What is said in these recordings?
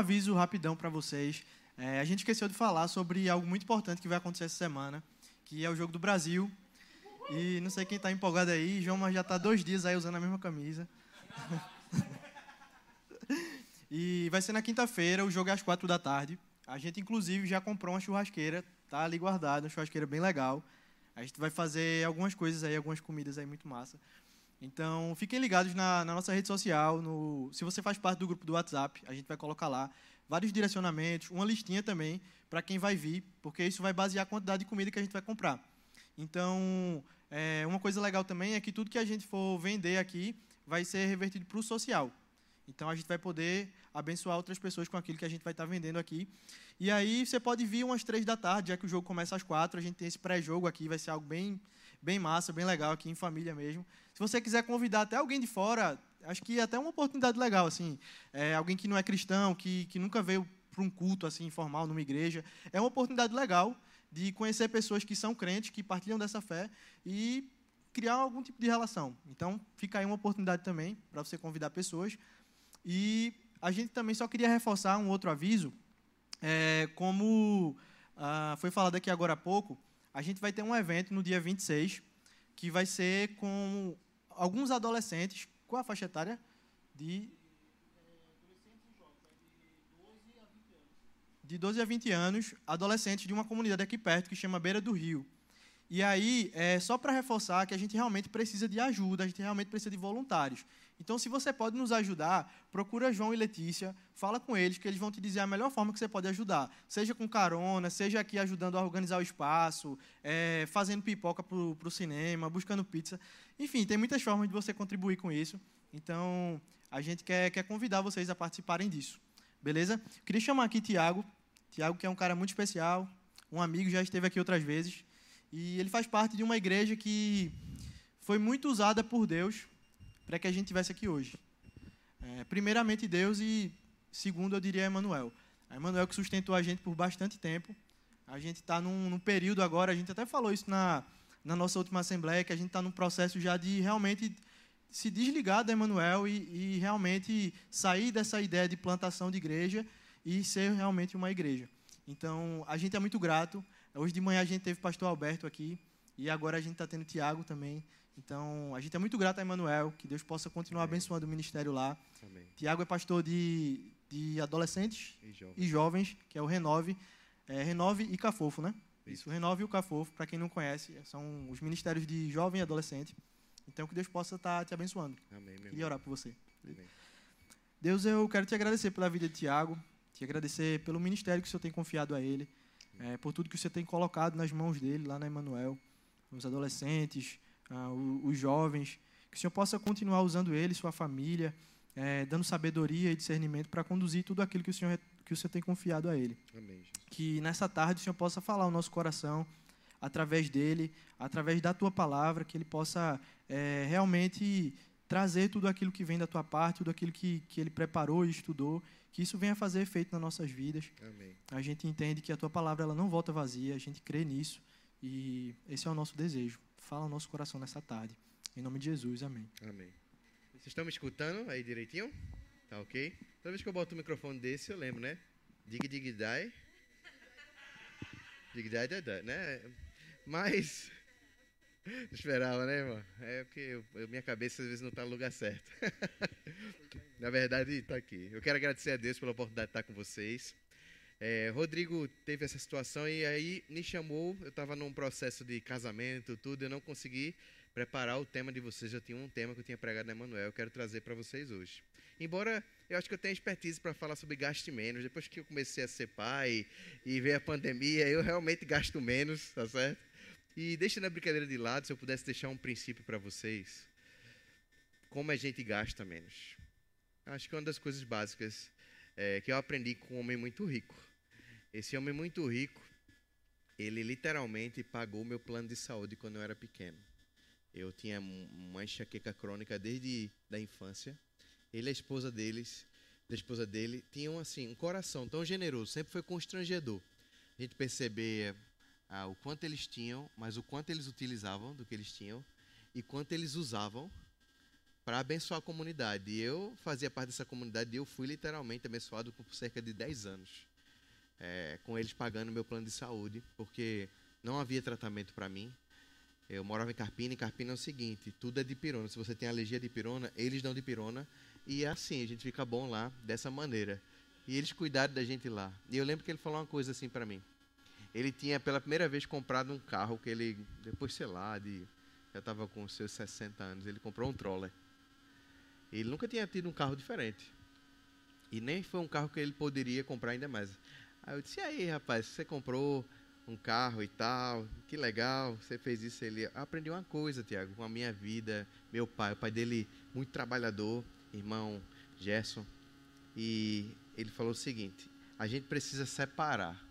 Aviso rapidão para vocês. É, a gente esqueceu de falar sobre algo muito importante que vai acontecer essa semana, que é o Jogo do Brasil. E não sei quem está empolgado aí, João, mas já está dois dias aí usando a mesma camisa. e vai ser na quinta-feira, o jogo é às quatro da tarde. A gente, inclusive, já comprou uma churrasqueira, tá ali guardada, uma churrasqueira bem legal. A gente vai fazer algumas coisas aí, algumas comidas aí muito massa. Então, fiquem ligados na, na, nossa rede social. No, se você faz parte do grupo do WhatsApp, a gente vai colocar lá vários direcionamentos, uma listinha também para quem vai vir, porque isso vai basear a quantidade de comida que a gente vai comprar. Então, é, uma coisa legal também é que tudo que a gente for vender aqui vai ser revertido para o social. Então, a gente vai poder abençoar outras pessoas com aquilo que a gente vai estar vendendo aqui. E aí, você pode vir umas três da tarde, já que o jogo começa às quatro. A gente tem esse pré-jogo aqui, vai ser algo bem, bem massa, bem legal aqui em família mesmo. Se você quiser convidar até alguém de fora, acho que é até uma oportunidade legal, assim. É, alguém que não é cristão, que, que nunca veio para um culto assim informal numa igreja, é uma oportunidade legal de conhecer pessoas que são crentes, que partilham dessa fé e criar algum tipo de relação. Então, fica aí uma oportunidade também para você convidar pessoas. E a gente também só queria reforçar um outro aviso, é, como ah, foi falado aqui agora há pouco, a gente vai ter um evento no dia 26, que vai ser com alguns adolescentes, qual a faixa etária? De de 12 a 20 anos, adolescentes de uma comunidade aqui perto que chama Beira do Rio. E aí, é só para reforçar que a gente realmente precisa de ajuda, a gente realmente precisa de voluntários. Então, se você pode nos ajudar, procura João e Letícia, fala com eles, que eles vão te dizer a melhor forma que você pode ajudar. Seja com carona, seja aqui ajudando a organizar o espaço, é, fazendo pipoca para o cinema, buscando pizza. Enfim, tem muitas formas de você contribuir com isso. Então, a gente quer, quer convidar vocês a participarem disso. Beleza? Queria chamar aqui Tiago. Tiago, que é um cara muito especial, um amigo, já esteve aqui outras vezes. E ele faz parte de uma igreja que foi muito usada por Deus para que a gente tivesse aqui hoje. É, primeiramente Deus e segundo eu diria Emmanuel. A Emmanuel que sustentou a gente por bastante tempo. A gente está num, num, período agora, a gente até falou isso na, na nossa última assembleia, que a gente está num processo já de realmente se desligar da Emmanuel e, e realmente sair dessa ideia de plantação de igreja e ser realmente uma igreja. Então, a gente é muito grato. Hoje de manhã a gente teve o pastor Alberto aqui e agora a gente está tendo o Tiago também. Então, a gente é muito grato a Emanuel, que Deus possa continuar Amém. abençoando o ministério lá. Amém. Tiago é pastor de, de adolescentes e jovens. e jovens. que é o Renove. É, Renove e Cafofo, né? Isso. Isso, Renove e o Cafofo, para quem não conhece, são os ministérios de jovem e adolescente. Então, que Deus possa estar tá te abençoando. Amém, meu e orar por você. Amém. Deus, eu quero te agradecer pela vida de Tiago, te agradecer pelo ministério que o Senhor tem confiado a ele, é, por tudo que o Senhor tem colocado nas mãos dele, lá na Emanuel, os adolescentes, ah, os jovens, que o Senhor possa continuar usando ele, sua família, é, dando sabedoria e discernimento para conduzir tudo aquilo que o Senhor que o Senhor tem confiado a ele. Amém, que nessa tarde o Senhor possa falar o nosso coração através dele, através da tua palavra, que ele possa é, realmente trazer tudo aquilo que vem da tua parte, tudo aquilo que, que ele preparou e estudou, que isso venha fazer efeito nas nossas vidas. Amém. A gente entende que a tua palavra ela não volta vazia, a gente crê nisso e esse é o nosso desejo fala o nosso coração nessa tarde. Em nome de Jesus, amém. Amém. Vocês estão me escutando aí direitinho? Tá ok? Toda vez que eu boto o microfone desse, eu lembro, né? Dig, dig, die. Dig, die, die, die, né? Mas... Não esperava, né, irmão? É porque eu, eu, minha cabeça às vezes não está no lugar certo. Na verdade, está aqui. Eu quero agradecer a Deus pela oportunidade de estar com vocês. É, Rodrigo teve essa situação e aí me chamou. Eu estava num processo de casamento, tudo. Eu não consegui preparar o tema de vocês. Eu tinha um tema que eu tinha pregado na Emanuel. Eu quero trazer para vocês hoje. Embora eu acho que eu tenha expertise para falar sobre gasto menos. Depois que eu comecei a ser pai e ver a pandemia, eu realmente gasto menos, tá certo? E deixando a brincadeira de lado, se eu pudesse deixar um princípio para vocês, como a gente gasta menos. Acho que é uma das coisas básicas é, que eu aprendi com um homem muito rico. Esse homem muito rico, ele literalmente pagou meu plano de saúde quando eu era pequeno. Eu tinha uma enxaqueca crônica desde da infância. Ele e a esposa deles, a esposa dele, tinham assim um coração tão generoso, sempre foi constrangedor. A gente perceber ah, o quanto eles tinham, mas o quanto eles utilizavam do que eles tinham e quanto eles usavam para abençoar a comunidade. E eu fazia parte dessa comunidade e eu fui literalmente abençoado por cerca de 10 anos. É, com eles pagando meu plano de saúde, porque não havia tratamento para mim. Eu morava em Carpina, e Carpina é o seguinte, tudo é de pirona. Se você tem alergia de pirona, eles dão de pirona. E é assim, a gente fica bom lá, dessa maneira. E eles cuidaram da gente lá. E eu lembro que ele falou uma coisa assim para mim. Ele tinha pela primeira vez comprado um carro que ele, depois, sei lá, de, já estava com seus 60 anos, ele comprou um Troller. Ele nunca tinha tido um carro diferente. E nem foi um carro que ele poderia comprar ainda mais. Aí eu disse, e aí, rapaz, você comprou um carro e tal, que legal, você fez isso. Ele aprendeu uma coisa, Tiago, com a minha vida, meu pai, o pai dele, muito trabalhador, irmão Gerson. E ele falou o seguinte: a gente precisa separar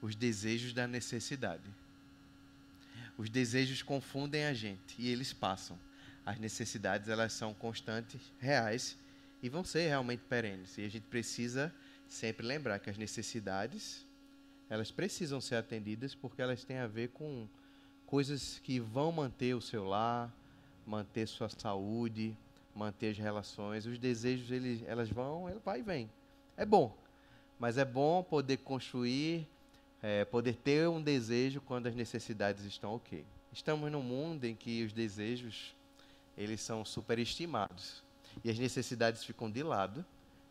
os desejos da necessidade. Os desejos confundem a gente e eles passam. As necessidades elas são constantes, reais e vão ser realmente perenes. E a gente precisa sempre lembrar que as necessidades elas precisam ser atendidas porque elas têm a ver com coisas que vão manter o seu lar, manter sua saúde, manter as relações. Os desejos eles, elas vão, ela vai e vem. É bom, mas é bom poder construir, é, poder ter um desejo quando as necessidades estão ok. Estamos num mundo em que os desejos eles são superestimados e as necessidades ficam de lado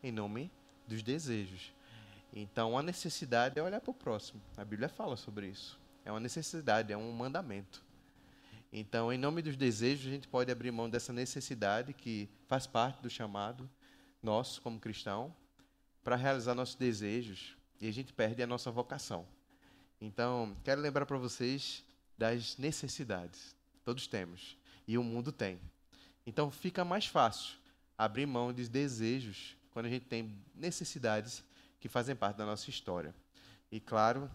em nome dos desejos. Então, a necessidade é olhar para o próximo. A Bíblia fala sobre isso. É uma necessidade, é um mandamento. Então, em nome dos desejos, a gente pode abrir mão dessa necessidade que faz parte do chamado nosso como cristão para realizar nossos desejos e a gente perde a nossa vocação. Então, quero lembrar para vocês das necessidades. Todos temos e o mundo tem. Então, fica mais fácil abrir mão dos desejos quando a gente tem necessidades que fazem parte da nossa história. E claro,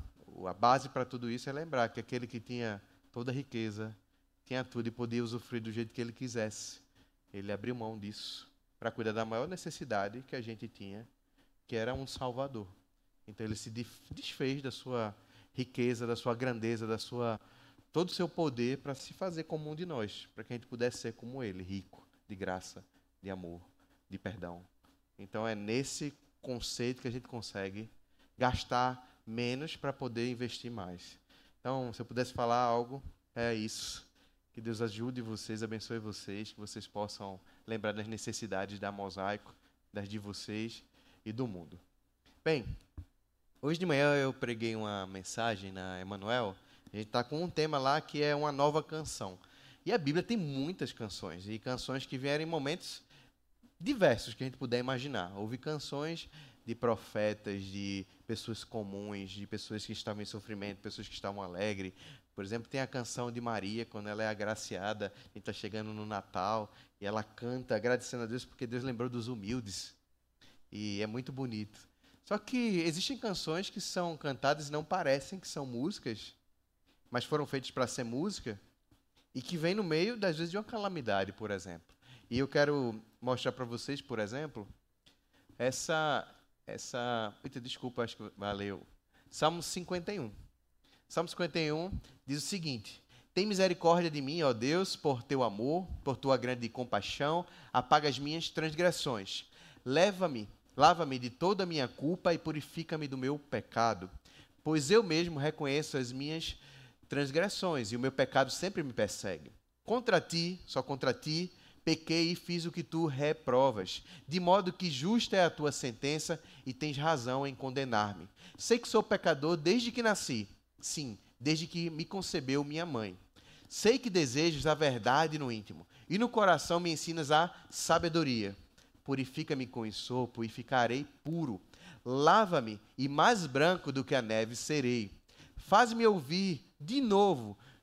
a base para tudo isso é lembrar que aquele que tinha toda a riqueza, tinha tudo e podia usufruir do jeito que ele quisesse, ele abriu mão disso para cuidar da maior necessidade que a gente tinha, que era um Salvador. Então ele se desfez da sua riqueza, da sua grandeza, da sua todo o seu poder para se fazer como um de nós, para que a gente pudesse ser como ele, rico de graça, de amor, de perdão. Então é nesse conceito que a gente consegue gastar menos para poder investir mais. Então, se eu pudesse falar algo, é isso. Que Deus ajude vocês, abençoe vocês, que vocês possam lembrar das necessidades da mosaico, das de vocês e do mundo. Bem, hoje de manhã eu preguei uma mensagem na Emanuel. A gente está com um tema lá que é uma nova canção. E a Bíblia tem muitas canções, e canções que vieram em momentos diversos que a gente puder imaginar. Houve canções de profetas, de pessoas comuns, de pessoas que estavam em sofrimento, pessoas que estavam alegres. Por exemplo, tem a canção de Maria, quando ela é agraciada, gente está chegando no Natal, e ela canta agradecendo a Deus porque Deus lembrou dos humildes. E é muito bonito. Só que existem canções que são cantadas e não parecem que são músicas, mas foram feitas para ser música, e que vem no meio, das vezes, de uma calamidade, por exemplo. E eu quero mostrar para vocês, por exemplo, essa. essa Eita, desculpa, acho que valeu. Salmo 51. Salmo 51 diz o seguinte: Tem misericórdia de mim, ó Deus, por teu amor, por tua grande compaixão, apaga as minhas transgressões. Leva-me, lava-me de toda a minha culpa e purifica-me do meu pecado, pois eu mesmo reconheço as minhas transgressões e o meu pecado sempre me persegue. Contra ti, só contra ti, pequei e fiz o que tu reprovas, de modo que justa é a tua sentença e tens razão em condenar-me. Sei que sou pecador desde que nasci, sim, desde que me concebeu minha mãe. Sei que desejas a verdade no íntimo, e no coração me ensinas a sabedoria. Purifica-me com ensopo e ficarei puro. Lava-me e mais branco do que a neve serei. Faz-me ouvir de novo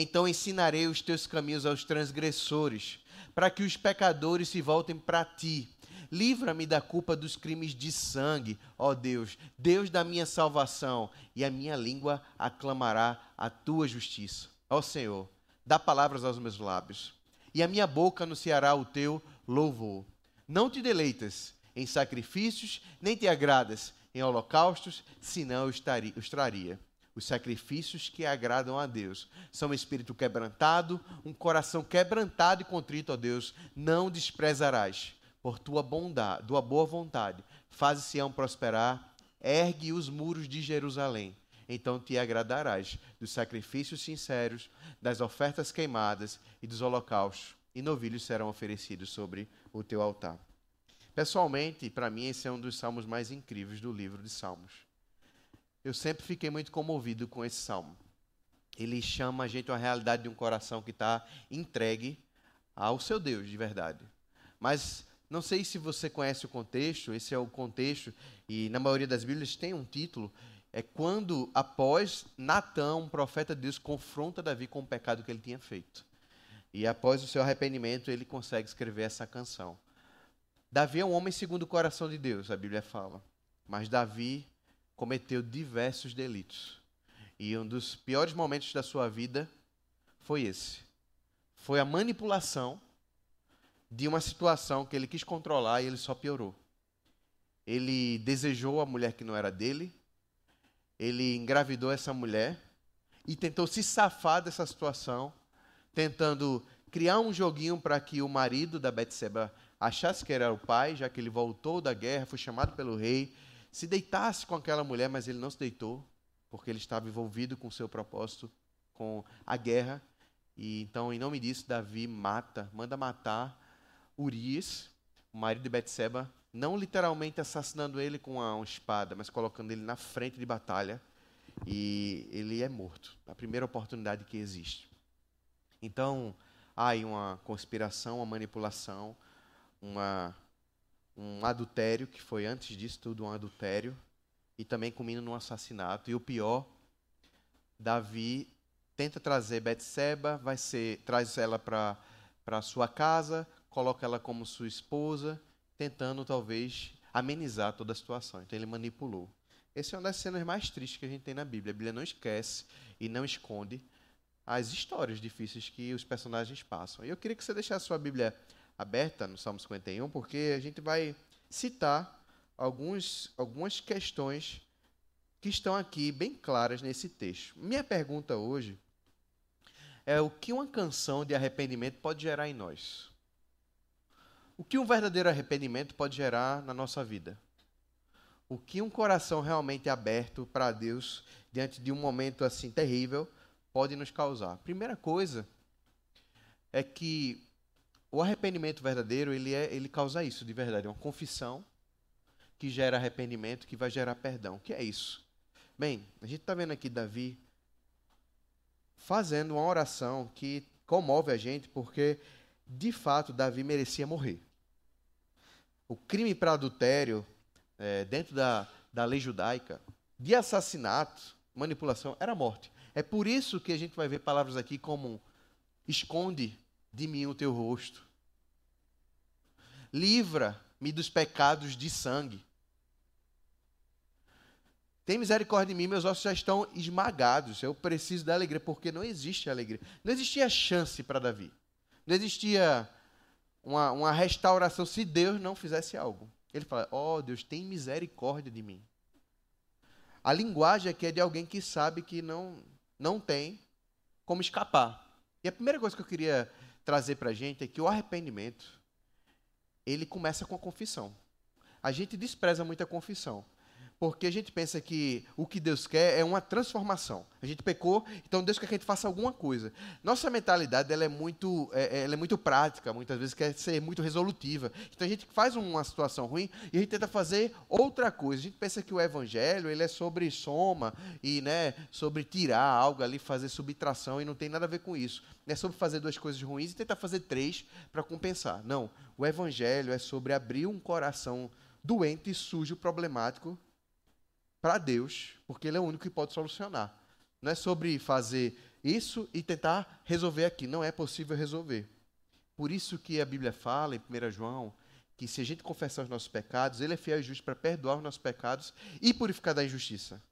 Então ensinarei os teus caminhos aos transgressores, para que os pecadores se voltem para ti. Livra-me da culpa dos crimes de sangue, ó Deus, Deus da minha salvação, e a minha língua aclamará a tua justiça. Ó Senhor, dá palavras aos meus lábios, e a minha boca anunciará o teu louvor. Não te deleitas em sacrifícios, nem te agradas em holocaustos, senão eu estaria, eu estaria. Os sacrifícios que agradam a Deus são um espírito quebrantado, um coração quebrantado e contrito, ó Deus, não desprezarás. Por tua bondade, tua boa vontade, faz Sião prosperar, ergue os muros de Jerusalém. Então te agradarás dos sacrifícios sinceros, das ofertas queimadas e dos holocaustos, e novilhos serão oferecidos sobre o teu altar. Pessoalmente, para mim, esse é um dos salmos mais incríveis do livro de Salmos. Eu sempre fiquei muito comovido com esse salmo. Ele chama a gente a realidade de um coração que está entregue ao seu Deus, de verdade. Mas não sei se você conhece o contexto, esse é o contexto, e na maioria das Bíblias tem um título, é quando, após Natã, um profeta de Deus, confronta Davi com o pecado que ele tinha feito. E após o seu arrependimento, ele consegue escrever essa canção. Davi é um homem segundo o coração de Deus, a Bíblia fala. Mas Davi cometeu diversos delitos. E um dos piores momentos da sua vida foi esse. Foi a manipulação de uma situação que ele quis controlar e ele só piorou. Ele desejou a mulher que não era dele, ele engravidou essa mulher e tentou se safar dessa situação, tentando criar um joguinho para que o marido da Betseba achasse que era o pai, já que ele voltou da guerra, foi chamado pelo rei, se deitasse com aquela mulher, mas ele não se deitou, porque ele estava envolvido com o seu propósito, com a guerra. E então, em nome disso, Davi mata, manda matar Urias, o marido de Betseba, não literalmente assassinando ele com uma, espada, mas colocando ele na frente de batalha, e ele é morto, na primeira oportunidade que existe. Então, há aí uma conspiração, uma manipulação, uma, um adultério, que foi antes disso tudo um adultério, e também culmina num assassinato. E o pior, Davi tenta trazer Betseba, vai ser, traz ela para sua casa, coloca ela como sua esposa, tentando talvez amenizar toda a situação. Então ele manipulou. Essa é uma das cenas mais tristes que a gente tem na Bíblia. A Bíblia não esquece e não esconde as histórias difíceis que os personagens passam. E eu queria que você deixasse sua Bíblia aberta no Salmo 51, porque a gente vai citar alguns, algumas questões que estão aqui bem claras nesse texto. Minha pergunta hoje é o que uma canção de arrependimento pode gerar em nós? O que um verdadeiro arrependimento pode gerar na nossa vida? O que um coração realmente aberto para Deus diante de um momento assim terrível pode nos causar? Primeira coisa é que o arrependimento verdadeiro, ele, é, ele causa isso de verdade, é uma confissão que gera arrependimento, que vai gerar perdão. O que é isso? Bem, a gente está vendo aqui Davi fazendo uma oração que comove a gente, porque de fato Davi merecia morrer. O crime para adultério, é, dentro da, da lei judaica, de assassinato, manipulação, era morte. É por isso que a gente vai ver palavras aqui como esconde de mim o teu rosto. Livra-me dos pecados de sangue. Tem misericórdia de mim, meus ossos já estão esmagados. Eu preciso da alegria, porque não existe alegria. Não existia chance para Davi. Não existia uma, uma restauração se Deus não fizesse algo. Ele fala: Ó oh, Deus, tem misericórdia de mim. A linguagem aqui é de alguém que sabe que não, não tem como escapar. E a primeira coisa que eu queria trazer para a gente é que o arrependimento, ele começa com a confissão. A gente despreza muito a confissão. Porque a gente pensa que o que Deus quer é uma transformação. A gente pecou, então Deus quer que a gente faça alguma coisa. Nossa mentalidade ela é, muito, é, é, ela é muito prática, muitas vezes quer ser muito resolutiva. Então a gente faz uma situação ruim e a gente tenta fazer outra coisa. A gente pensa que o evangelho ele é sobre soma e né, sobre tirar algo ali, fazer subtração, e não tem nada a ver com isso. É sobre fazer duas coisas ruins e tentar fazer três para compensar. Não. O evangelho é sobre abrir um coração doente, sujo, problemático para Deus, porque Ele é o único que pode solucionar. Não é sobre fazer isso e tentar resolver aqui. Não é possível resolver. Por isso que a Bíblia fala em 1 João que se a gente confessar os nossos pecados, Ele é fiel e justo para perdoar os nossos pecados e purificar da injustiça.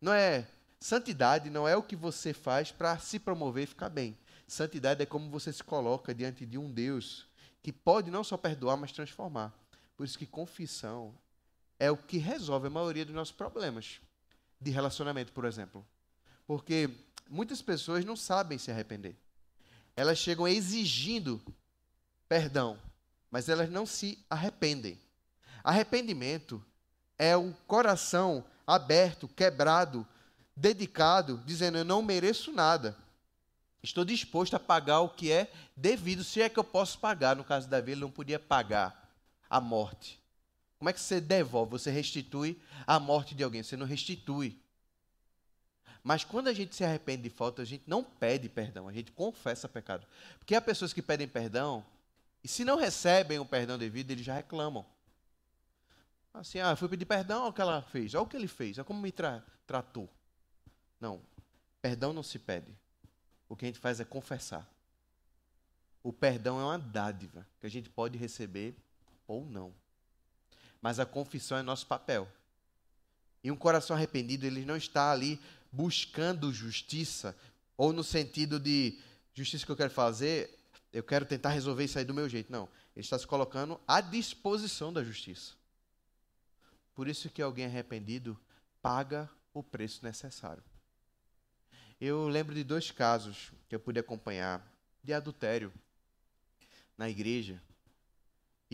Não é santidade, não é o que você faz para se promover e ficar bem. Santidade é como você se coloca diante de um Deus que pode não só perdoar, mas transformar. Por isso que confissão é o que resolve a maioria dos nossos problemas de relacionamento, por exemplo. Porque muitas pessoas não sabem se arrepender. Elas chegam exigindo perdão, mas elas não se arrependem. Arrependimento é o coração aberto, quebrado, dedicado, dizendo: Eu não mereço nada. Estou disposto a pagar o que é devido, se é que eu posso pagar. No caso de Davi, ele não podia pagar a morte. Como é que você devolve? Você restitui a morte de alguém, você não restitui. Mas quando a gente se arrepende de falta, a gente não pede perdão, a gente confessa pecado. Porque há pessoas que pedem perdão e se não recebem o perdão devido, eles já reclamam. Assim, ah, fui pedir perdão, olha o que ela fez, olha o que ele fez, olha como me tra tratou. Não, perdão não se pede. O que a gente faz é confessar. O perdão é uma dádiva que a gente pode receber ou não. Mas a confissão é nosso papel. E um coração arrependido, ele não está ali buscando justiça, ou no sentido de justiça que eu quero fazer, eu quero tentar resolver isso aí do meu jeito. Não. Ele está se colocando à disposição da justiça. Por isso que alguém arrependido paga o preço necessário. Eu lembro de dois casos que eu pude acompanhar de adultério na igreja.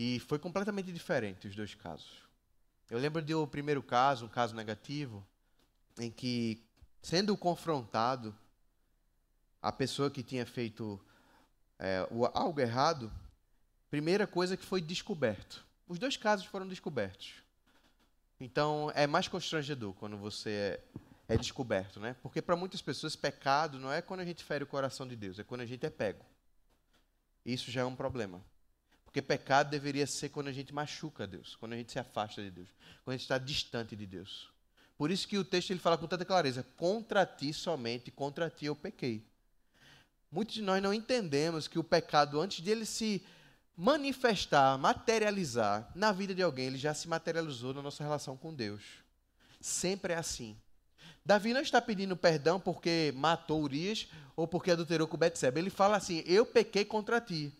E foi completamente diferente os dois casos. Eu lembro de o primeiro caso, um caso negativo, em que, sendo confrontado, a pessoa que tinha feito é, algo errado, primeira coisa que foi descoberto. Os dois casos foram descobertos. Então é mais constrangedor quando você é, é descoberto, né? Porque para muitas pessoas pecado não é quando a gente fere o coração de Deus, é quando a gente é pego. Isso já é um problema. Porque pecado deveria ser quando a gente machuca Deus, quando a gente se afasta de Deus, quando a gente está distante de Deus. Por isso que o texto ele fala com tanta clareza: contra ti somente, contra ti eu pequei. Muitos de nós não entendemos que o pecado, antes de ele se manifestar, materializar na vida de alguém, ele já se materializou na nossa relação com Deus. Sempre é assim. Davi não está pedindo perdão porque matou Urias ou porque adulterou com Betseba. Ele fala assim: Eu pequei contra ti.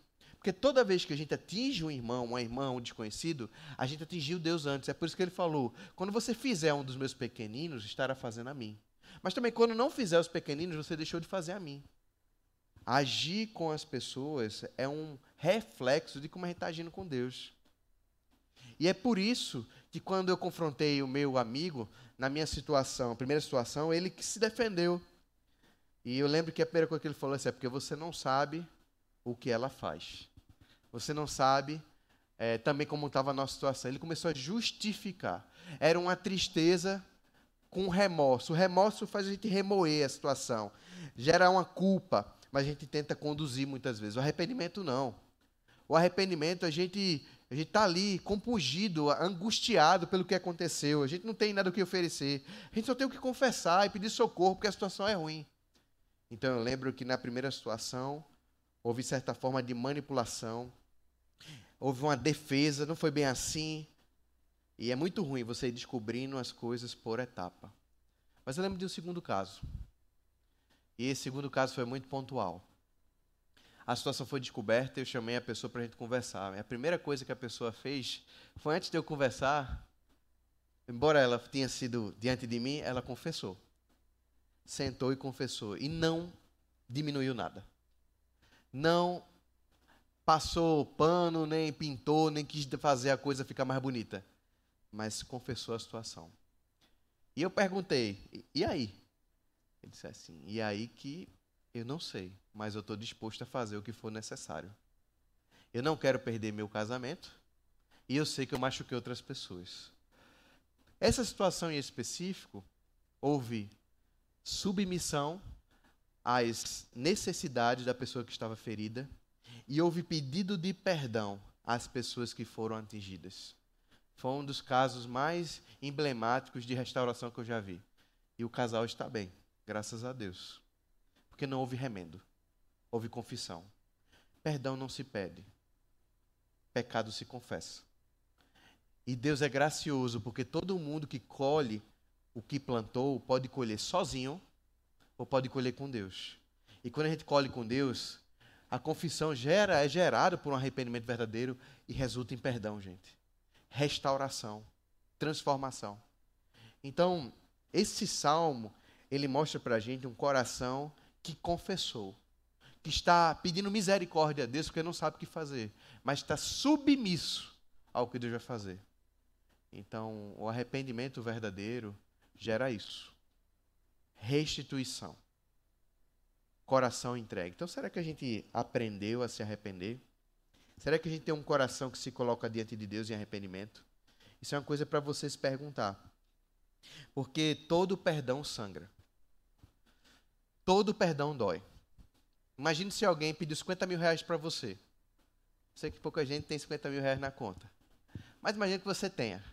Porque toda vez que a gente atinge um irmão, uma irmã, um desconhecido, a gente atingiu Deus antes. É por isso que ele falou: Quando você fizer um dos meus pequeninos, estará fazendo a mim. Mas também, quando não fizer os pequeninos, você deixou de fazer a mim. Agir com as pessoas é um reflexo de como a gente está agindo com Deus. E é por isso que quando eu confrontei o meu amigo, na minha situação, primeira situação, ele que se defendeu. E eu lembro que a primeira coisa que ele falou assim, é porque você não sabe o que ela faz. Você não sabe é, também como estava a nossa situação. Ele começou a justificar. Era uma tristeza com remorso. O remorso faz a gente remoer a situação. Gera uma culpa mas a gente tenta conduzir muitas vezes. O arrependimento não. O arrependimento, a gente a gente está ali compungido, angustiado pelo que aconteceu. A gente não tem nada o que oferecer. A gente só tem o que confessar e pedir socorro porque a situação é ruim. Então eu lembro que na primeira situação houve certa forma de manipulação, houve uma defesa, não foi bem assim. E é muito ruim você ir descobrindo as coisas por etapa. Mas eu lembro de um segundo caso. E esse segundo caso foi muito pontual. A situação foi descoberta e eu chamei a pessoa para a gente conversar. A primeira coisa que a pessoa fez foi, antes de eu conversar, embora ela tenha sido diante de mim, ela confessou. Sentou e confessou. E não diminuiu nada. Não passou pano, nem pintou, nem quis fazer a coisa ficar mais bonita. Mas confessou a situação. E eu perguntei: e aí? Ele disse assim: E aí que eu não sei, mas eu estou disposto a fazer o que for necessário. Eu não quero perder meu casamento e eu sei que eu machuquei outras pessoas. Essa situação em específico, houve submissão às necessidades da pessoa que estava ferida e houve pedido de perdão às pessoas que foram atingidas. Foi um dos casos mais emblemáticos de restauração que eu já vi. E o casal está bem. Graças a Deus. Porque não houve remendo. Houve confissão. Perdão não se pede. Pecado se confessa. E Deus é gracioso, porque todo mundo que colhe o que plantou pode colher sozinho ou pode colher com Deus. E quando a gente colhe com Deus, a confissão gera, é gerada por um arrependimento verdadeiro e resulta em perdão, gente. Restauração, transformação. Então, esse salmo, ele mostra para a gente um coração que confessou, que está pedindo misericórdia a Deus porque não sabe o que fazer, mas está submisso ao que Deus vai fazer. Então, o arrependimento verdadeiro gera isso. Restituição. Coração entregue. Então, será que a gente aprendeu a se arrepender? Será que a gente tem um coração que se coloca diante de Deus em arrependimento? Isso é uma coisa para você se perguntar. Porque todo perdão sangra. Todo perdão dói. Imagine se alguém pediu 50 mil reais para você. Sei que pouca gente tem 50 mil reais na conta. Mas imagine que você tenha.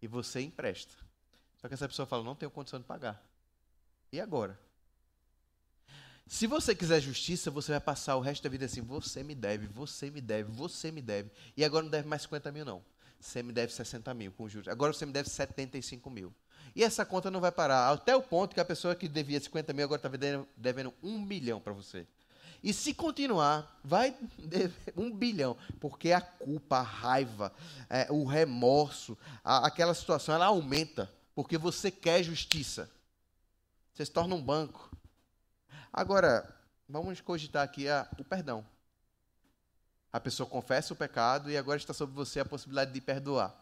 E você empresta. Só que essa pessoa fala, não tenho condição de pagar. E agora? Se você quiser justiça, você vai passar o resto da vida assim, você me deve, você me deve, você me deve. E agora não deve mais 50 mil, não. Você me deve 60 mil com juros. Agora você me deve 75 mil. E essa conta não vai parar. Até o ponto que a pessoa que devia 50 mil agora está devendo, devendo um milhão para você. E se continuar, vai um bilhão. Porque a culpa, a raiva, é, o remorso, a, aquela situação, ela aumenta. Porque você quer justiça. Você se torna um banco. Agora, vamos cogitar aqui a, o perdão. A pessoa confessa o pecado e agora está sobre você a possibilidade de perdoar.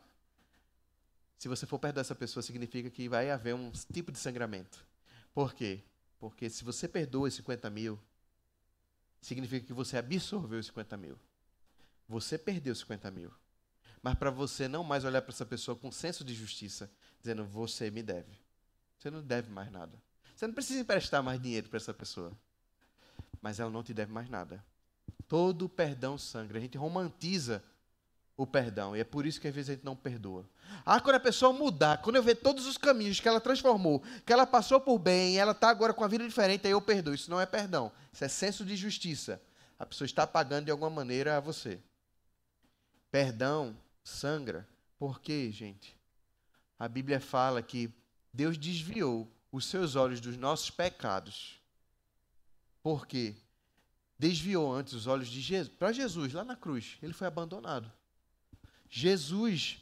Se você for perdoar essa pessoa, significa que vai haver um tipo de sangramento. Por quê? Porque se você perdoa os 50 mil, significa que você absorveu os 50 mil. Você perdeu os 50 mil. Mas para você não mais olhar para essa pessoa com senso de justiça, dizendo, você me deve. Você não deve mais nada. Você não precisa emprestar mais dinheiro para essa pessoa. Mas ela não te deve mais nada. Todo perdão sangra. A gente romantiza o perdão. E é por isso que às vezes a gente não perdoa. Ah, quando a pessoa mudar, quando eu ver todos os caminhos que ela transformou, que ela passou por bem, ela está agora com a vida diferente, aí eu perdoo. Isso não é perdão. Isso é senso de justiça. A pessoa está pagando de alguma maneira a você. Perdão sangra. Por quê, gente? A Bíblia fala que Deus desviou os seus olhos dos nossos pecados. Por quê? Desviou antes os olhos de Jesus para Jesus lá na cruz. Ele foi abandonado. Jesus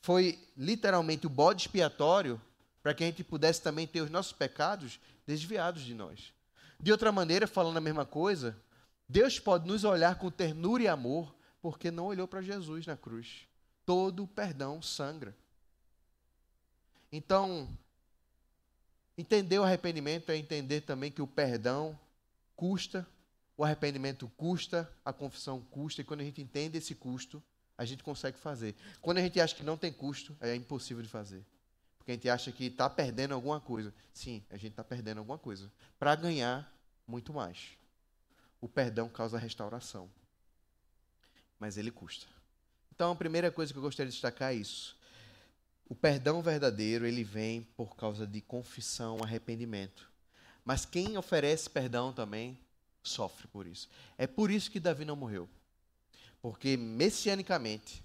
foi literalmente o bode expiatório para que a gente pudesse também ter os nossos pecados desviados de nós. De outra maneira, falando a mesma coisa, Deus pode nos olhar com ternura e amor porque não olhou para Jesus na cruz. Todo perdão sangra. Então, entender o arrependimento é entender também que o perdão custa, o arrependimento custa, a confissão custa, e quando a gente entende esse custo, a gente consegue fazer. Quando a gente acha que não tem custo, é impossível de fazer. Porque a gente acha que está perdendo alguma coisa. Sim, a gente está perdendo alguma coisa. Para ganhar muito mais. O perdão causa restauração. Mas ele custa. Então, a primeira coisa que eu gostaria de destacar é isso. O perdão verdadeiro, ele vem por causa de confissão, arrependimento. Mas quem oferece perdão também sofre por isso. É por isso que Davi não morreu. Porque messianicamente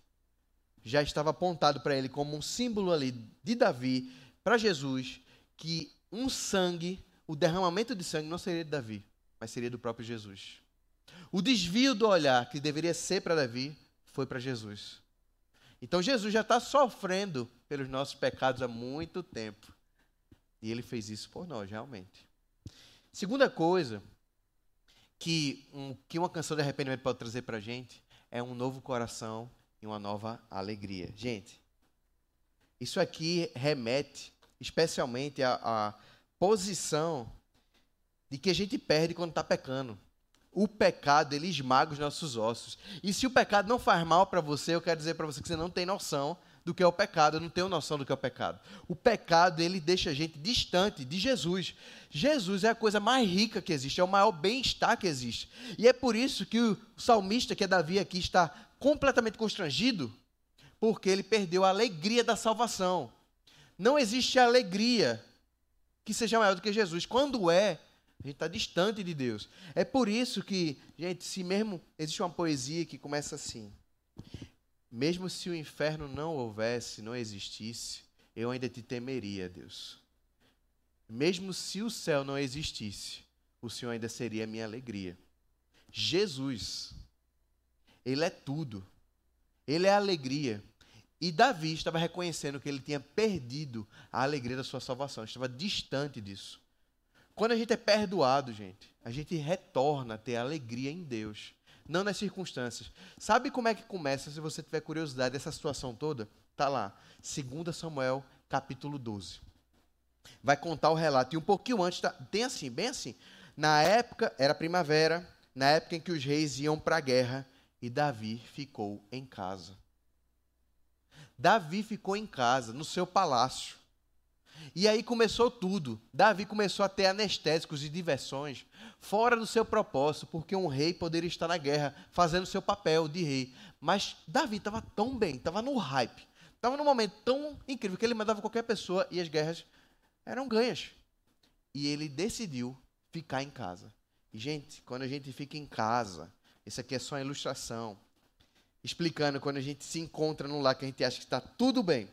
já estava apontado para ele como um símbolo ali de Davi para Jesus que um sangue, o derramamento de sangue não seria de Davi, mas seria do próprio Jesus. O desvio do olhar que deveria ser para Davi foi para Jesus. Então Jesus já está sofrendo pelos nossos pecados há muito tempo. E ele fez isso por nós, realmente. Segunda coisa que, um, que uma canção de arrependimento pode trazer para a gente é um novo coração e uma nova alegria. Gente, isso aqui remete especialmente à, à posição de que a gente perde quando está pecando. O pecado, ele esmaga os nossos ossos. E se o pecado não faz mal para você, eu quero dizer para você que você não tem noção do que é o pecado, eu não tenho noção do que é o pecado. O pecado, ele deixa a gente distante de Jesus. Jesus é a coisa mais rica que existe, é o maior bem-estar que existe. E é por isso que o salmista, que é Davi aqui, está completamente constrangido, porque ele perdeu a alegria da salvação. Não existe alegria que seja maior do que Jesus. Quando é, a gente está distante de Deus. É por isso que, gente, se mesmo existe uma poesia que começa assim: Mesmo se o inferno não houvesse, não existisse, eu ainda te temeria, Deus. Mesmo se o céu não existisse, o Senhor ainda seria a minha alegria. Jesus, Ele é tudo. Ele é a alegria. E Davi estava reconhecendo que ele tinha perdido a alegria da sua salvação, estava distante disso. Quando a gente é perdoado, gente, a gente retorna a ter alegria em Deus, não nas circunstâncias. Sabe como é que começa, se você tiver curiosidade dessa situação toda? Tá lá, 2 Samuel, capítulo 12. Vai contar o relato. E um pouquinho antes, tá, tem assim, bem assim. Na época, era primavera, na época em que os reis iam para a guerra, e Davi ficou em casa. Davi ficou em casa, no seu palácio. E aí começou tudo. Davi começou a ter anestésicos e diversões fora do seu propósito, porque um rei poderia estar na guerra fazendo seu papel de rei. Mas Davi estava tão bem, estava no hype, estava num momento tão incrível que ele mandava qualquer pessoa e as guerras eram ganhas. E ele decidiu ficar em casa. E, gente, quando a gente fica em casa, isso aqui é só uma ilustração explicando quando a gente se encontra num lar que a gente acha que está tudo bem.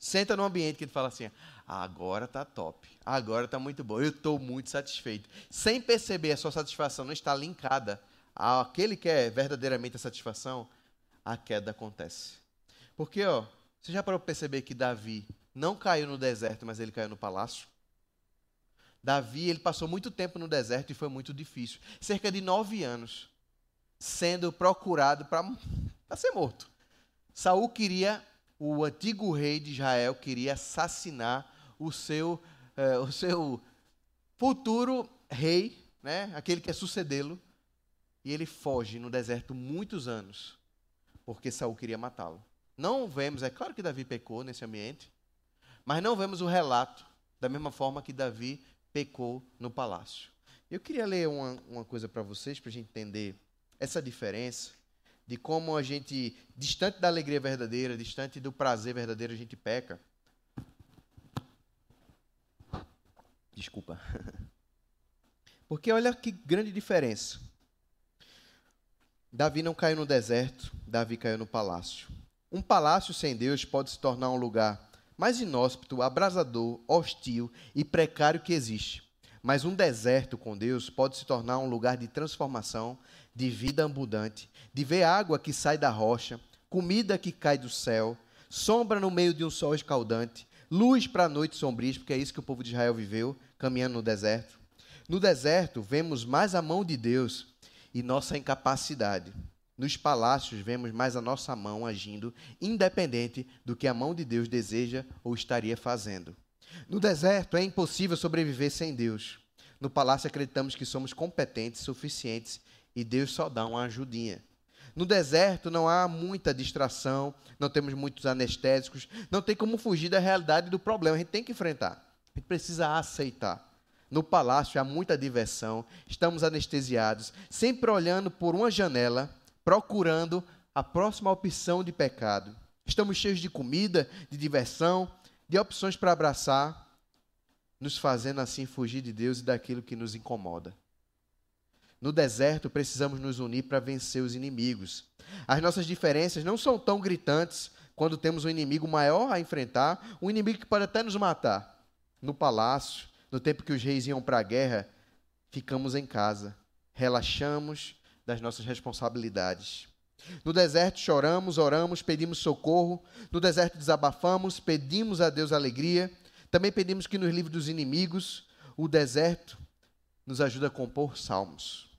Senta num ambiente que ele fala assim: agora está top, agora está muito bom, eu estou muito satisfeito. Sem perceber, a sua satisfação não está linkada àquele que é verdadeiramente a satisfação, a queda acontece. Porque, ó, você já parou para perceber que Davi não caiu no deserto, mas ele caiu no palácio? Davi, ele passou muito tempo no deserto e foi muito difícil. Cerca de nove anos sendo procurado para ser morto. Saul queria, o antigo rei de Israel queria assassinar o seu, eh, o seu futuro rei, né, aquele que ia sucedê-lo, e ele foge no deserto muitos anos, porque Saul queria matá-lo. Não vemos, é claro que Davi pecou nesse ambiente, mas não vemos o relato da mesma forma que Davi pecou no palácio. Eu queria ler uma, uma coisa para vocês, para a gente entender essa diferença de como a gente, distante da alegria verdadeira, distante do prazer verdadeiro, a gente peca. Desculpa. Porque olha que grande diferença. Davi não caiu no deserto, Davi caiu no palácio. Um palácio sem Deus pode se tornar um lugar mais inóspito, abrasador, hostil e precário que existe. Mas um deserto com Deus pode se tornar um lugar de transformação, de vida abundante, de ver água que sai da rocha, comida que cai do céu, sombra no meio de um sol escaldante, luz para a noite sombria, porque é isso que o povo de Israel viveu, caminhando no deserto. No deserto, vemos mais a mão de Deus e nossa incapacidade. Nos palácios, vemos mais a nossa mão agindo, independente do que a mão de Deus deseja ou estaria fazendo. No deserto, é impossível sobreviver sem Deus. No palácio, acreditamos que somos competentes, suficientes e Deus só dá uma ajudinha. No deserto não há muita distração, não temos muitos anestésicos, não tem como fugir da realidade do problema, a gente tem que enfrentar. A gente precisa aceitar. No palácio há muita diversão, estamos anestesiados, sempre olhando por uma janela, procurando a próxima opção de pecado. Estamos cheios de comida, de diversão, de opções para abraçar, nos fazendo assim fugir de Deus e daquilo que nos incomoda. No deserto, precisamos nos unir para vencer os inimigos. As nossas diferenças não são tão gritantes quando temos um inimigo maior a enfrentar, um inimigo que pode até nos matar. No palácio, no tempo que os reis iam para a guerra, ficamos em casa, relaxamos das nossas responsabilidades. No deserto choramos, oramos, pedimos socorro. No deserto desabafamos, pedimos a Deus alegria. Também pedimos que nos livre dos inimigos. O deserto nos ajuda a compor salmos.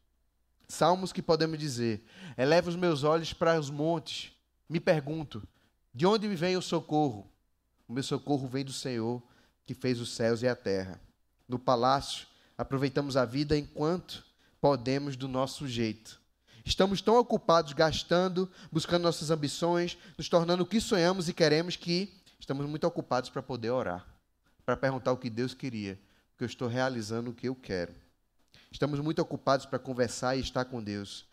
Salmos que podemos dizer: Eleva os meus olhos para os montes. Me pergunto: de onde me vem o socorro? O meu socorro vem do Senhor, que fez os céus e a terra. No palácio, aproveitamos a vida enquanto podemos do nosso jeito. Estamos tão ocupados gastando, buscando nossas ambições, nos tornando o que sonhamos e queremos que estamos muito ocupados para poder orar, para perguntar o que Deus queria, porque eu estou realizando o que eu quero. Estamos muito ocupados para conversar e estar com Deus.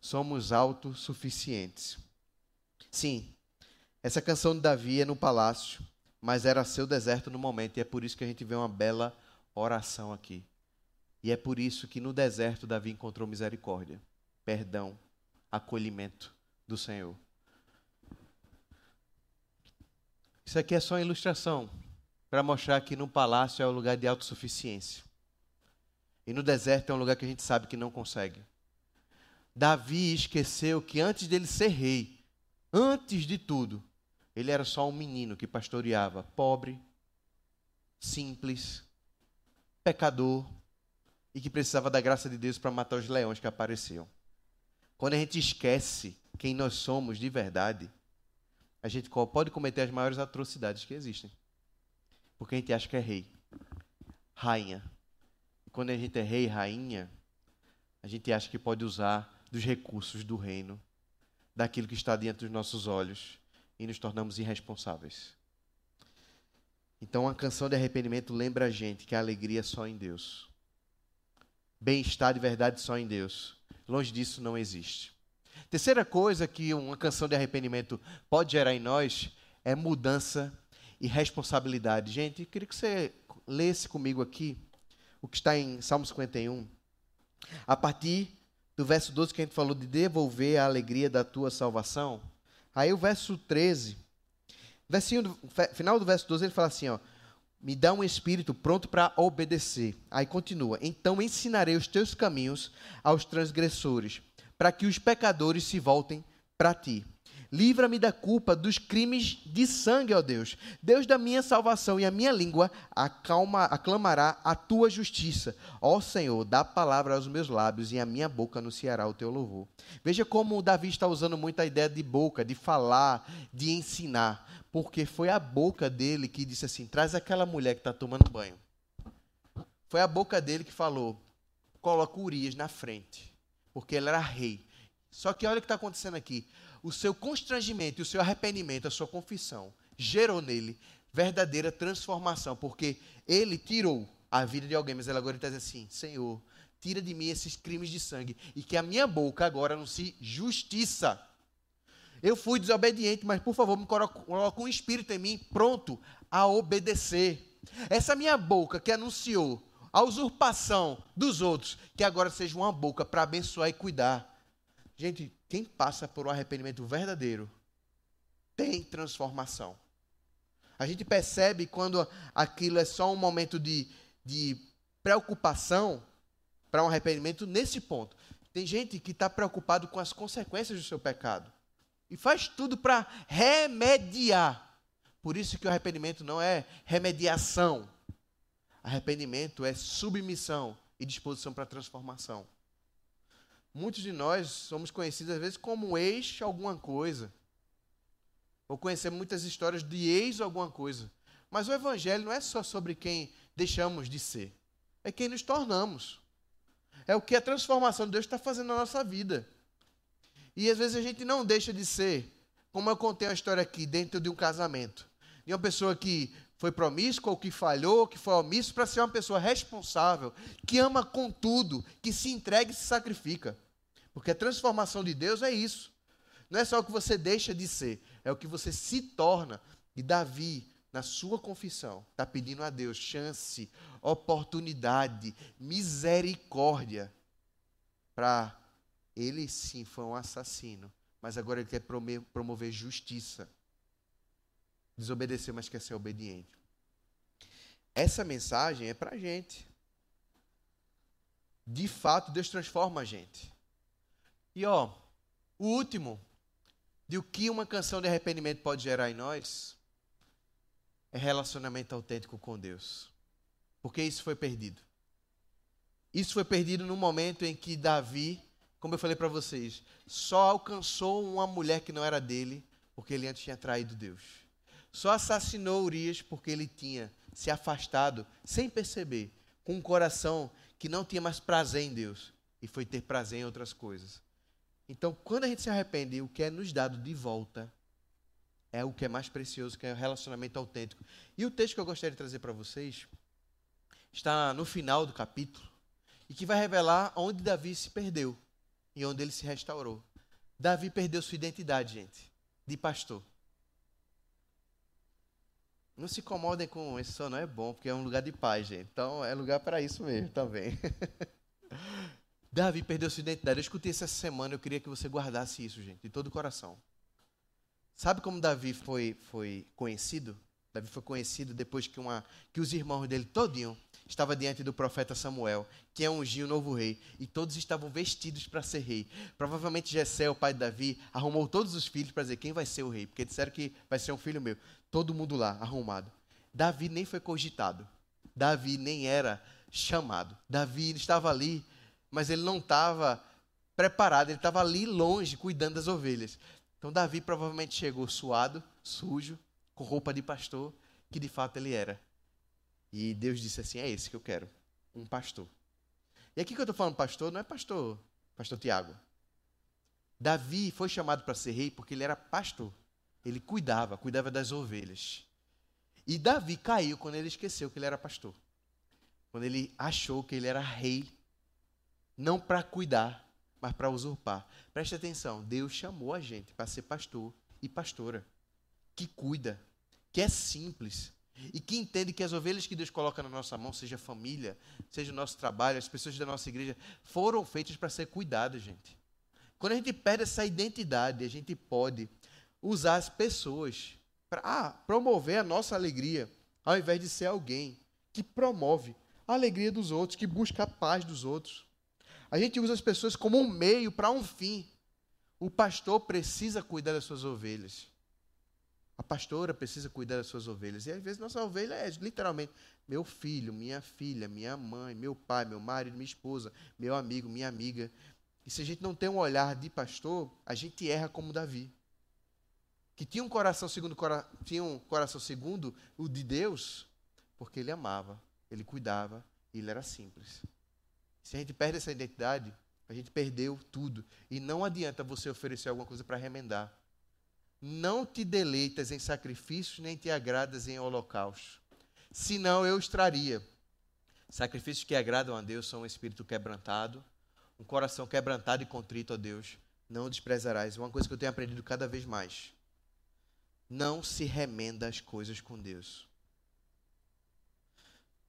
Somos autossuficientes. Sim, essa canção de Davi é no palácio, mas era seu deserto no momento, e é por isso que a gente vê uma bela oração aqui. E é por isso que no deserto Davi encontrou misericórdia, perdão, acolhimento do Senhor. Isso aqui é só uma ilustração para mostrar que no palácio é o lugar de autossuficiência. E no deserto é um lugar que a gente sabe que não consegue. Davi esqueceu que antes dele ser rei, antes de tudo, ele era só um menino que pastoreava, pobre, simples, pecador e que precisava da graça de Deus para matar os leões que apareciam. Quando a gente esquece quem nós somos de verdade, a gente pode cometer as maiores atrocidades que existem. Porque a gente acha que é rei, rainha. E quando a gente é rei, rainha, a gente acha que pode usar dos recursos do reino, daquilo que está diante dos nossos olhos, e nos tornamos irresponsáveis. Então, a canção de arrependimento lembra a gente que a alegria é só em Deus. Bem-estar de verdade só em Deus. Longe disso não existe. Terceira coisa que uma canção de arrependimento pode gerar em nós é mudança e responsabilidade. Gente, queria que você lesse comigo aqui o que está em Salmo 51. A partir do verso 12 que a gente falou de devolver a alegria da tua salvação. Aí o verso 13, versinho do, final do verso 12, ele fala assim, ó: me dá um espírito pronto para obedecer. Aí continua: Então ensinarei os teus caminhos aos transgressores, para que os pecadores se voltem para ti. Livra-me da culpa dos crimes de sangue, ó Deus. Deus da minha salvação e a minha língua acalma, aclamará a tua justiça. Ó Senhor, dá palavra aos meus lábios e a minha boca anunciará o teu louvor. Veja como Davi está usando muito a ideia de boca, de falar, de ensinar. Porque foi a boca dele que disse assim: traz aquela mulher que está tomando banho. Foi a boca dele que falou: coloca Urias na frente. Porque ele era rei. Só que olha o que está acontecendo aqui o seu constrangimento e o seu arrependimento, a sua confissão, gerou nele verdadeira transformação, porque ele tirou a vida de alguém, mas ele agora está dizendo assim: Senhor, tira de mim esses crimes de sangue e que a minha boca agora anuncie justiça. Eu fui desobediente, mas por favor, me coloque um espírito em mim pronto a obedecer. Essa minha boca que anunciou a usurpação dos outros, que agora seja uma boca para abençoar e cuidar. Gente, quem passa por um arrependimento verdadeiro tem transformação. A gente percebe quando aquilo é só um momento de, de preocupação para um arrependimento nesse ponto. Tem gente que está preocupado com as consequências do seu pecado e faz tudo para remediar. Por isso que o arrependimento não é remediação. Arrependimento é submissão e disposição para transformação. Muitos de nós somos conhecidos às vezes como ex alguma coisa. Ou conhecemos muitas histórias de ex alguma coisa. Mas o evangelho não é só sobre quem deixamos de ser. É quem nos tornamos. É o que a transformação de Deus está fazendo na nossa vida. E às vezes a gente não deixa de ser, como eu contei uma história aqui, dentro de um casamento. De uma pessoa que foi promíscua ou que falhou, que foi omisso, para ser uma pessoa responsável, que ama com tudo, que se entrega e se sacrifica. Porque a transformação de Deus é isso. Não é só o que você deixa de ser, é o que você se torna. E Davi, na sua confissão, está pedindo a Deus chance, oportunidade, misericórdia para ele sim foi um assassino, mas agora ele quer promover justiça desobedecer, mas quer ser obediente. Essa mensagem é para a gente. De fato, Deus transforma a gente. E ó, o último de o que uma canção de arrependimento pode gerar em nós é relacionamento autêntico com Deus. Porque isso foi perdido. Isso foi perdido no momento em que Davi, como eu falei para vocês, só alcançou uma mulher que não era dele, porque ele antes tinha traído Deus só assassinou Urias porque ele tinha se afastado, sem perceber, com um coração que não tinha mais prazer em Deus e foi ter prazer em outras coisas. Então, quando a gente se arrepende, o que é nos dado de volta é o que é mais precioso, que é o relacionamento autêntico. E o texto que eu gostaria de trazer para vocês está no final do capítulo e que vai revelar onde Davi se perdeu e onde ele se restaurou. Davi perdeu sua identidade, gente, de pastor. Não se incomodem com esse sono, é bom, porque é um lugar de paz, gente. Então é lugar para isso mesmo também. Davi perdeu sua identidade. Eu escutei isso essa semana, eu queria que você guardasse isso, gente, de todo o coração. Sabe como Davi foi, foi conhecido? Davi foi conhecido depois que, uma, que os irmãos dele todinho estava diante do profeta Samuel, que é ungir o novo rei, e todos estavam vestidos para ser rei. Provavelmente Jessé, o pai de Davi, arrumou todos os filhos para dizer quem vai ser o rei, porque disseram que vai ser um filho meu. Todo mundo lá, arrumado. Davi nem foi cogitado. Davi nem era chamado. Davi estava ali, mas ele não estava preparado, ele estava ali longe, cuidando das ovelhas. Então Davi provavelmente chegou suado, sujo, com roupa de pastor, que de fato ele era. E Deus disse assim: é esse que eu quero, um pastor. E aqui que eu estou falando pastor, não é pastor, pastor Tiago. Davi foi chamado para ser rei porque ele era pastor. Ele cuidava, cuidava das ovelhas. E Davi caiu quando ele esqueceu que ele era pastor. Quando ele achou que ele era rei, não para cuidar, mas para usurpar. Preste atenção, Deus chamou a gente para ser pastor e pastora, que cuida, que é simples, e que entende que as ovelhas que Deus coloca na nossa mão, seja família, seja o nosso trabalho, as pessoas da nossa igreja, foram feitas para ser cuidadas, gente. Quando a gente perde essa identidade, a gente pode usar as pessoas para ah, promover a nossa alegria, ao invés de ser alguém que promove a alegria dos outros, que busca a paz dos outros. A gente usa as pessoas como um meio para um fim. O pastor precisa cuidar das suas ovelhas. A pastora precisa cuidar das suas ovelhas. E às vezes nossa ovelha é literalmente meu filho, minha filha, minha mãe, meu pai, meu marido, minha esposa, meu amigo, minha amiga. E se a gente não tem um olhar de pastor, a gente erra como Davi. Que tinha um coração segundo tinha um coração segundo o de Deus, porque ele amava, ele cuidava, e ele era simples. Se a gente perde essa identidade, a gente perdeu tudo. E não adianta você oferecer alguma coisa para remendar. Não te deleitas em sacrifícios, nem te agradas em holocaustos. Senão eu extraria. Sacrifícios que agradam a Deus são um espírito quebrantado, um coração quebrantado e contrito a Deus. Não desprezarás. Uma coisa que eu tenho aprendido cada vez mais. Não se remenda as coisas com Deus.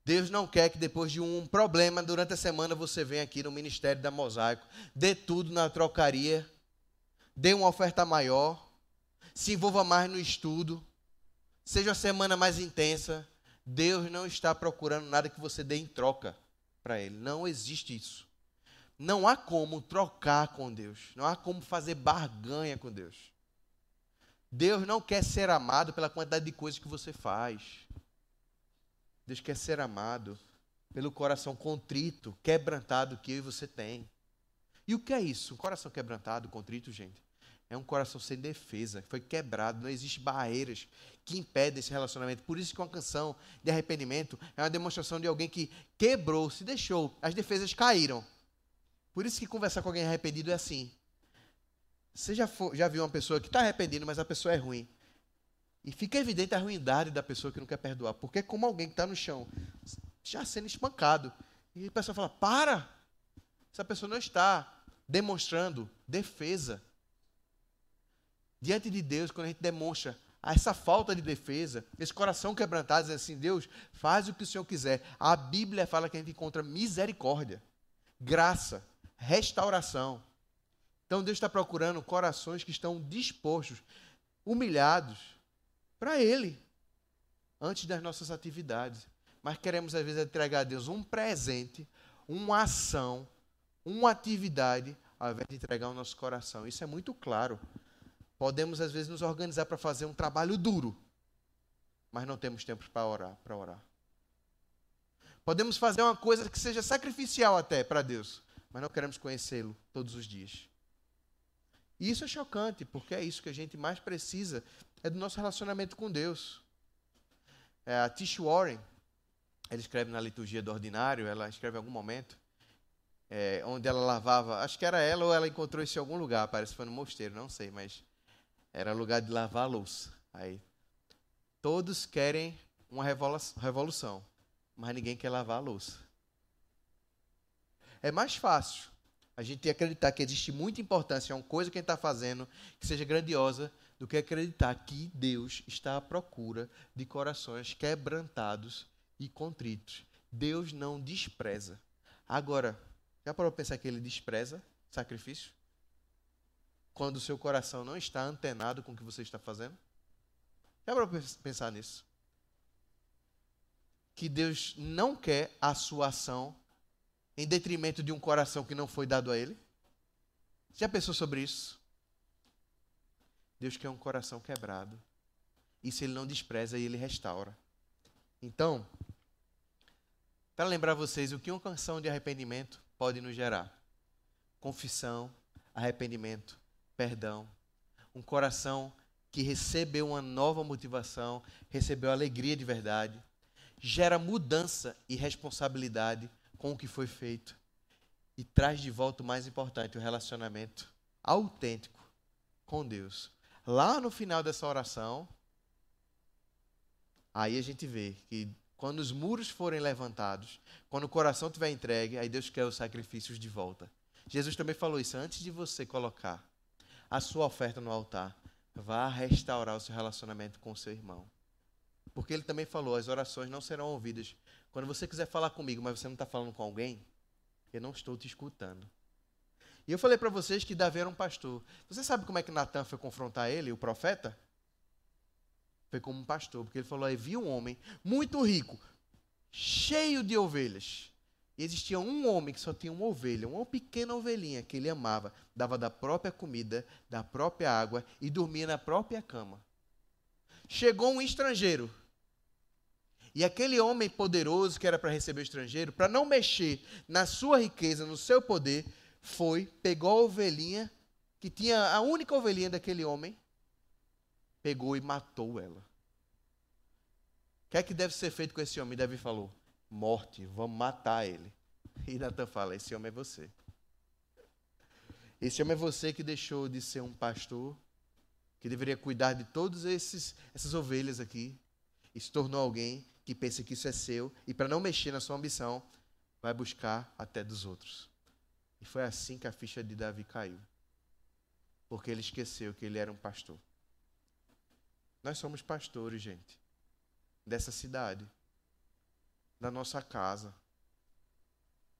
Deus não quer que depois de um problema durante a semana você venha aqui no ministério da Mosaico, dê tudo na trocaria, dê uma oferta maior, se envolva mais no estudo, seja uma semana mais intensa. Deus não está procurando nada que você dê em troca para Ele. Não existe isso. Não há como trocar com Deus. Não há como fazer barganha com Deus. Deus não quer ser amado pela quantidade de coisas que você faz. Deus quer ser amado pelo coração contrito, quebrantado que eu e você tem. E o que é isso? Um coração quebrantado, contrito, gente? É um coração sem defesa, foi quebrado, não existem barreiras que impedem esse relacionamento. Por isso que uma canção de arrependimento é uma demonstração de alguém que quebrou, se deixou, as defesas caíram. Por isso que conversar com alguém arrependido é assim. Você já, for, já viu uma pessoa que está arrependido, mas a pessoa é ruim. E fica evidente a ruindade da pessoa que não quer perdoar. Porque é como alguém que está no chão, já sendo espancado. E a pessoa fala: para! Essa pessoa não está demonstrando defesa diante de Deus, quando a gente demonstra essa falta de defesa, esse coração quebrantado, dizendo assim: Deus, faz o que o Senhor quiser. A Bíblia fala que a gente encontra misericórdia, graça, restauração. Então Deus está procurando corações que estão dispostos, humilhados, para Ele, antes das nossas atividades. Mas queremos, às vezes, entregar a Deus um presente, uma ação, uma atividade, ao invés de entregar o nosso coração. Isso é muito claro Podemos, às vezes, nos organizar para fazer um trabalho duro, mas não temos tempo para orar, para orar. Podemos fazer uma coisa que seja sacrificial até para Deus, mas não queremos conhecê-lo todos os dias. E isso é chocante, porque é isso que a gente mais precisa, é do nosso relacionamento com Deus. É, a Tish Warren, ela escreve na liturgia do ordinário, ela escreve em algum momento, é, onde ela lavava, acho que era ela ou ela encontrou isso em algum lugar, parece que foi no mosteiro, não sei, mas era lugar de lavar a louça. Aí, todos querem uma revolução, mas ninguém quer lavar a louça. É mais fácil a gente acreditar que existe muita importância a uma coisa que a gente está fazendo que seja grandiosa do que acreditar que Deus está à procura de corações quebrantados e contritos. Deus não despreza. Agora, já parou para pensar que ele despreza sacrifício? Quando o seu coração não está antenado com o que você está fazendo? Já para pensar nisso? Que Deus não quer a sua ação em detrimento de um coração que não foi dado a Ele? Já pensou sobre isso? Deus quer um coração quebrado. Isso Ele não despreza e Ele restaura. Então, para lembrar vocês o que uma canção de arrependimento pode nos gerar: confissão, arrependimento, perdão. Um coração que recebeu uma nova motivação, recebeu alegria de verdade, gera mudança e responsabilidade com o que foi feito e traz de volta o mais importante, o relacionamento autêntico com Deus. Lá no final dessa oração, aí a gente vê que quando os muros forem levantados, quando o coração estiver entregue, aí Deus quer os sacrifícios de volta. Jesus também falou isso antes de você colocar a sua oferta no altar. Vá restaurar o seu relacionamento com o seu irmão. Porque ele também falou: as orações não serão ouvidas. Quando você quiser falar comigo, mas você não está falando com alguém, eu não estou te escutando. E eu falei para vocês que Davi era um pastor. Você sabe como é que Natan foi confrontar ele, o profeta? Foi como um pastor, porque ele falou: havia um homem muito rico, cheio de ovelhas. E existia um homem que só tinha uma ovelha, uma pequena ovelhinha que ele amava, dava da própria comida, da própria água e dormia na própria cama. Chegou um estrangeiro. E aquele homem poderoso que era para receber o estrangeiro, para não mexer na sua riqueza, no seu poder, foi, pegou a ovelhinha, que tinha a única ovelhinha daquele homem, pegou e matou ela. O que é que deve ser feito com esse homem? Davi falou: morte, vamos matar ele. E Natan fala: esse homem é você. Esse homem é você que deixou de ser um pastor, que deveria cuidar de todas essas ovelhas aqui, e se tornou alguém que pensa que isso é seu, e para não mexer na sua ambição, vai buscar até dos outros. E foi assim que a ficha de Davi caiu. Porque ele esqueceu que ele era um pastor. Nós somos pastores, gente, dessa cidade da nossa casa,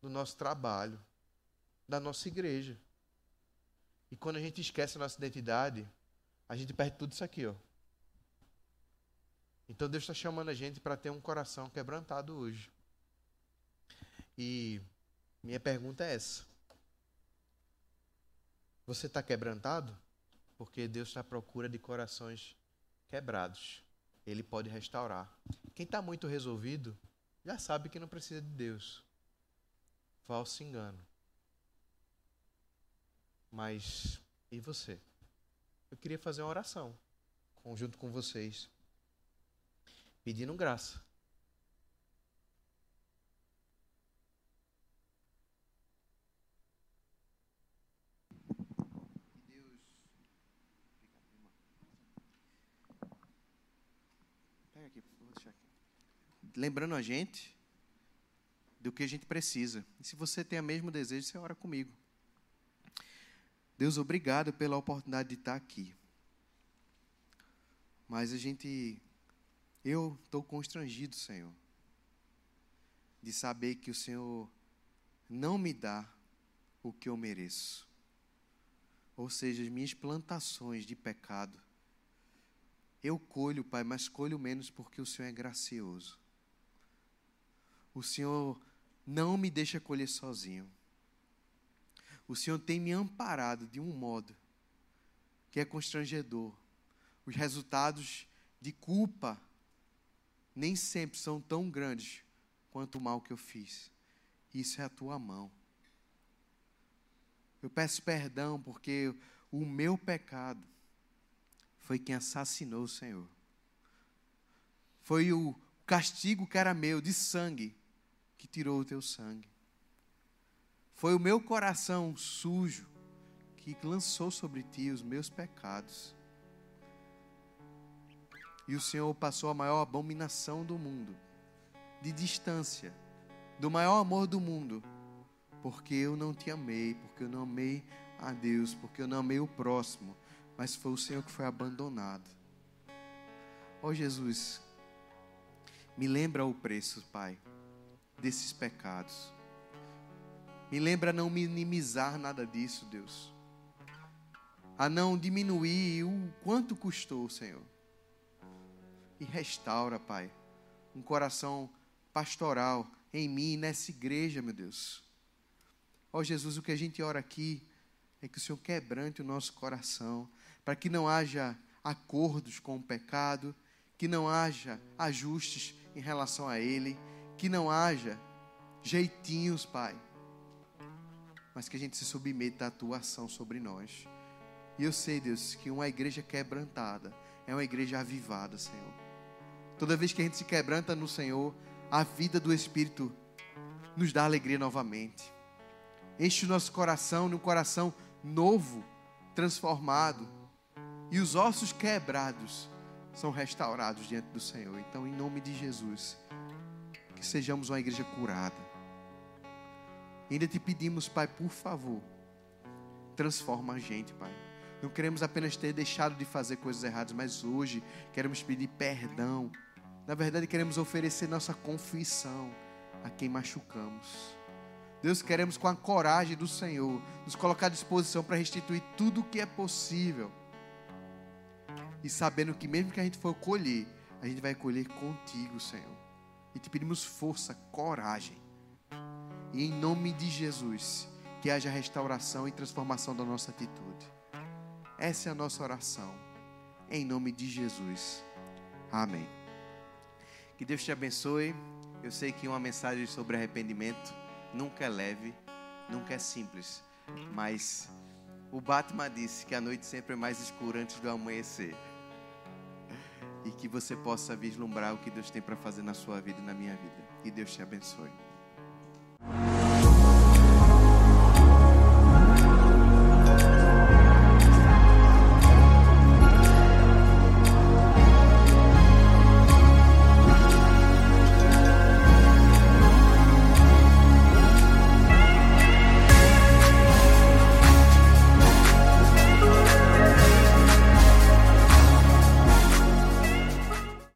do nosso trabalho, da nossa igreja. E quando a gente esquece a nossa identidade, a gente perde tudo isso aqui, ó. Então Deus está chamando a gente para ter um coração quebrantado hoje. E minha pergunta é essa: Você está quebrantado? Porque Deus está à procura de corações quebrados. Ele pode restaurar. Quem está muito resolvido, já sabe que não precisa de Deus. Falso engano. Mas e você? Eu queria fazer uma oração junto com vocês, pedindo graça. Lembrando a gente do que a gente precisa. E se você tem o mesmo desejo, você ora comigo. Deus, obrigado pela oportunidade de estar aqui. Mas a gente, eu estou constrangido, Senhor, de saber que o Senhor não me dá o que eu mereço. Ou seja, as minhas plantações de pecado. Eu colho, Pai, mas colho menos porque o Senhor é gracioso o Senhor não me deixa colher sozinho. O Senhor tem me amparado de um modo que é constrangedor. Os resultados de culpa nem sempre são tão grandes quanto o mal que eu fiz. Isso é a tua mão. Eu peço perdão porque o meu pecado foi quem assassinou o Senhor. Foi o castigo que era meu, de sangue, que tirou o teu sangue. Foi o meu coração sujo que lançou sobre ti os meus pecados. E o Senhor passou a maior abominação do mundo, de distância, do maior amor do mundo, porque eu não te amei, porque eu não amei a Deus, porque eu não amei o próximo, mas foi o Senhor que foi abandonado. Ó oh, Jesus, me lembra o preço, Pai desses pecados. Me lembra não minimizar nada disso, Deus. a não diminuir o quanto custou, Senhor. E restaura, Pai, um coração pastoral em mim, nessa igreja, meu Deus. Ó oh, Jesus, o que a gente ora aqui é que o Senhor quebrante o nosso coração, para que não haja acordos com o pecado, que não haja ajustes em relação a ele, que não haja jeitinhos, Pai, mas que a gente se submeta à tua ação sobre nós. E eu sei, Deus, que uma igreja quebrantada é uma igreja avivada, Senhor. Toda vez que a gente se quebranta no Senhor, a vida do Espírito nos dá alegria novamente. Enche o nosso coração num coração novo, transformado. E os ossos quebrados são restaurados diante do Senhor. Então, em nome de Jesus, que sejamos uma igreja curada. Ainda te pedimos, Pai, por favor, transforma a gente, Pai. Não queremos apenas ter deixado de fazer coisas erradas, mas hoje queremos pedir perdão. Na verdade, queremos oferecer nossa confissão a quem machucamos. Deus, queremos com a coragem do Senhor nos colocar à disposição para restituir tudo o que é possível. E sabendo que mesmo que a gente for colher, a gente vai colher contigo, Senhor. E te pedimos força, coragem. E em nome de Jesus, que haja restauração e transformação da nossa atitude. Essa é a nossa oração. Em nome de Jesus. Amém. Que Deus te abençoe. Eu sei que uma mensagem sobre arrependimento nunca é leve, nunca é simples, mas o Batman disse que a noite sempre é mais escura antes do amanhecer e que você possa vislumbrar o que Deus tem para fazer na sua vida e na minha vida. Que Deus te abençoe.